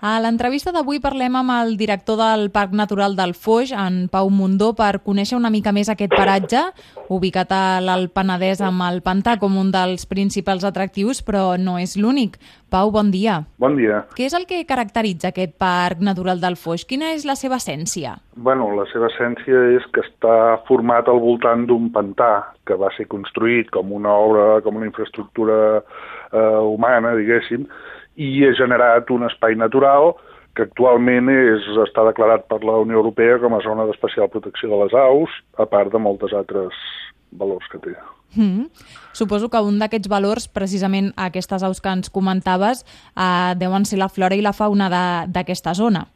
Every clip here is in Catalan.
A l'entrevista d'avui parlem amb el director del Parc Natural del Foix, en Pau Mundó, per conèixer una mica més aquest paratge, ubicat a l'Alt Penedès amb el Pantà com un dels principals atractius, però no és l'únic. Pau, bon dia. Bon dia. Què és el que caracteritza aquest Parc Natural del Foix? Quina és la seva essència? Bueno, la seva essència és que està format al voltant d'un pantà que va ser construït com una obra, com una infraestructura eh, humana, diguéssim, i ha generat un espai natural que actualment és, està declarat per la Unió Europea com a zona d'especial protecció de les aus, a part de moltes altres valors que té. Mm -hmm. Suposo que un d'aquests valors, precisament aquestes aus que ens comentaves, eh, deuen ser la flora i la fauna d'aquesta zona.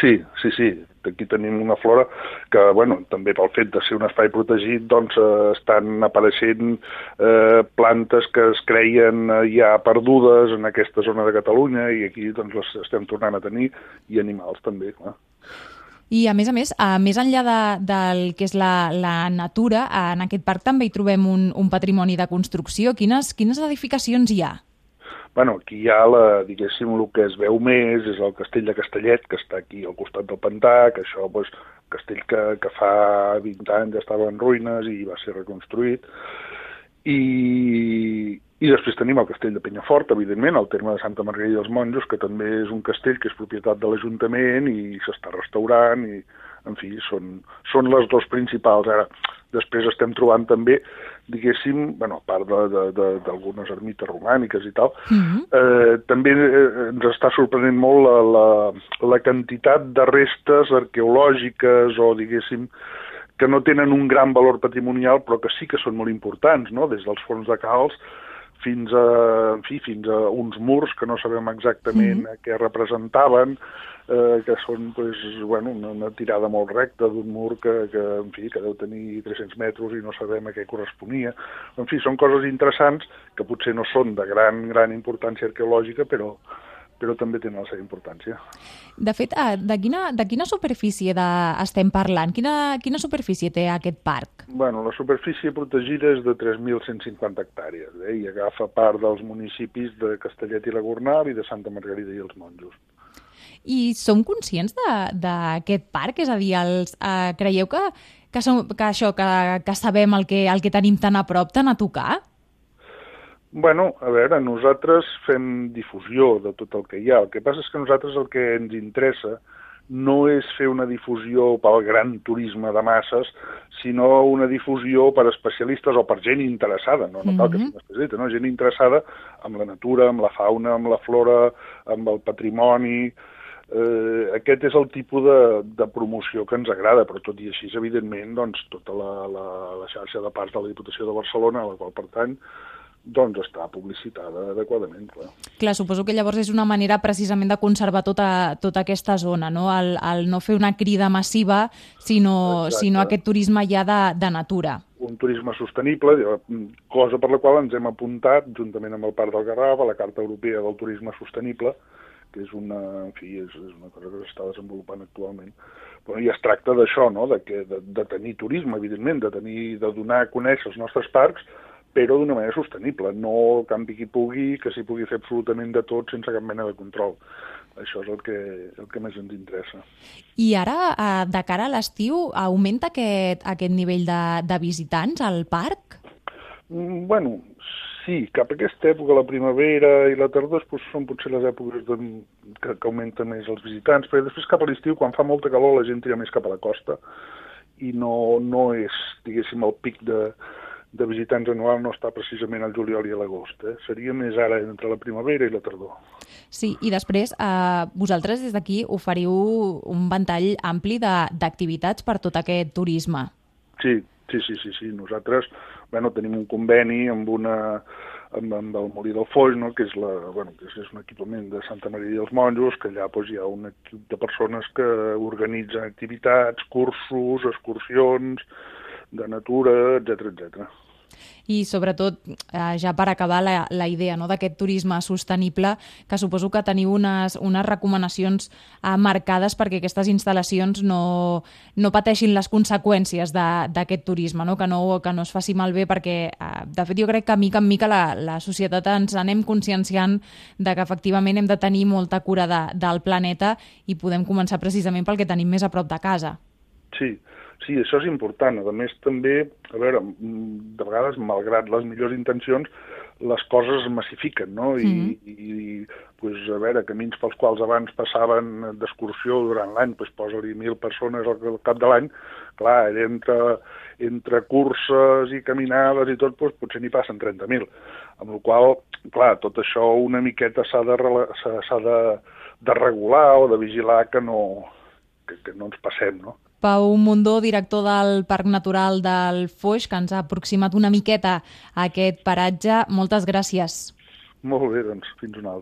Sí, sí, sí. Aquí tenim una flora que, bueno, també pel fet de ser un espai protegit, doncs eh, estan apareixent eh, plantes que es creien eh, ja perdudes en aquesta zona de Catalunya i aquí doncs les estem tornant a tenir i animals també, clar. I a més a més, a més enllà de, del que és la, la natura, en aquest parc també hi trobem un, un patrimoni de construcció. Quines, quines edificacions hi ha? Bueno, aquí hi ha, la, diguéssim, el que es veu més és el castell de Castellet, que està aquí al costat del pantà, que això, doncs, castell que, que fa 20 anys estava en ruïnes i va ser reconstruït. I, i després tenim el castell de Penyafort, evidentment, el terme de Santa Margarida dels Monjos, que també és un castell que és propietat de l'Ajuntament i s'està restaurant i, en fi, són, són les dos principals. Ara, després estem trobant també, diguéssim, bueno, a part d'algunes ermites romàniques i tal, uh mhm. -huh. eh, també eh, ens està sorprenent molt la, la, la quantitat de restes arqueològiques o, diguéssim, que no tenen un gran valor patrimonial, però que sí que són molt importants, no?, des dels fons de calç fins a, en fi, fins a uns murs que no sabem exactament mm -hmm. què representaven, eh, que són pues, bueno, una, una tirada molt recta d'un mur que, que, en fi, que deu tenir 300 metres i no sabem a què corresponia. En fi, són coses interessants que potser no són de gran, gran importància arqueològica, però, però també tenen la seva importància. De fet, eh, de quina, de quina superfície de, estem parlant? Quina, quina superfície té aquest parc? Bueno, la superfície protegida és de 3.150 hectàrees eh, i agafa part dels municipis de Castellet i la Gornal i de Santa Margarida i els Monjos. I som conscients d'aquest parc? És a dir, els, eh, creieu que, que, som, que això, que, que sabem el que, el que tenim tan a prop, tan a tocar? Bueno, a veure, nosaltres fem difusió de tot el que hi ha. El que passa és que nosaltres el que ens interessa no és fer una difusió pel gran turisme de masses, sinó una difusió per especialistes o per gent interessada, no, no cal que sigui mhm. especialista, no? gent interessada amb la natura, amb la fauna, amb la flora, amb el patrimoni... Eh, aquest és el tipus de, de promoció que ens agrada, però tot i així, evidentment, doncs, tota la, la, la xarxa de parts de la Diputació de Barcelona, a la qual pertany, doncs està publicitada adequadament, clar. Clar, suposo que llavors és una manera precisament de conservar tota, tota aquesta zona, no? El, el no fer una crida massiva, sinó, sinó aquest turisme ja de, de natura. Un turisme sostenible, cosa per la qual ens hem apuntat, juntament amb el Parc del Garraf, a la Carta Europea del Turisme Sostenible, que és una, en fi, és, és una cosa que s'està desenvolupant actualment. Però i es tracta d'això, no? de, que, de, de tenir turisme, evidentment, de, tenir, de donar a conèixer els nostres parcs, però d'una manera sostenible, no campi qui pugui, que s'hi pugui fer absolutament de tot sense cap mena de control. Això és el que, el que més ens interessa. I ara, eh, de cara a l'estiu, augmenta aquest, aquest nivell de, de visitants al parc? Mm, bueno, sí, cap a aquesta època, la primavera i la tardor, doncs, són potser les èpoques que, que augmenten més els visitants, però després cap a l'estiu, quan fa molta calor, la gent tira més cap a la costa i no, no és, diguéssim, el pic de, de visitants anual no està precisament al juliol i a l'agost. Eh? Seria més ara entre la primavera i la tardor. Sí, i després eh, vosaltres des d'aquí oferiu un ventall ampli d'activitats per tot aquest turisme. Sí, sí, sí, sí, sí. Nosaltres bueno, tenim un conveni amb una amb, amb el Molí del Foix, no? que, és la, bueno, que és un equipament de Santa Maria dels Monjos, que allà doncs, hi ha un equip de persones que organitzen activitats, cursos, excursions, de natura, etc etc. i sobretot, eh, ja per acabar la, la idea no, d'aquest turisme sostenible, que suposo que teniu unes, unes recomanacions eh, marcades perquè aquestes instal·lacions no, no pateixin les conseqüències d'aquest turisme, no? Que, no, que no es faci malbé perquè, eh, de fet, jo crec que mica en mica la, la societat ens anem conscienciant de que efectivament hem de tenir molta cura de, del planeta i podem començar precisament pel que tenim més a prop de casa. Sí, sí, això és important. A més, també, a veure, mm, de vegades, malgrat les millors intencions, les coses es massifiquen, no? I, mm. i, i pues, a veure, camins pels quals abans passaven d'excursió durant l'any, pues, posa-li mil persones al cap de l'any, clar, entre, entre curses i caminades i tot, pues, potser n'hi passen 30.000. Amb la qual clar, tot això una miqueta s'ha de, de, de regular o de vigilar que no, que, que no ens passem, no? Pau Mundó, director del Parc Natural del Foix, que ens ha aproximat una miqueta a aquest paratge. Moltes gràcies. Molt bé, doncs fins una altra.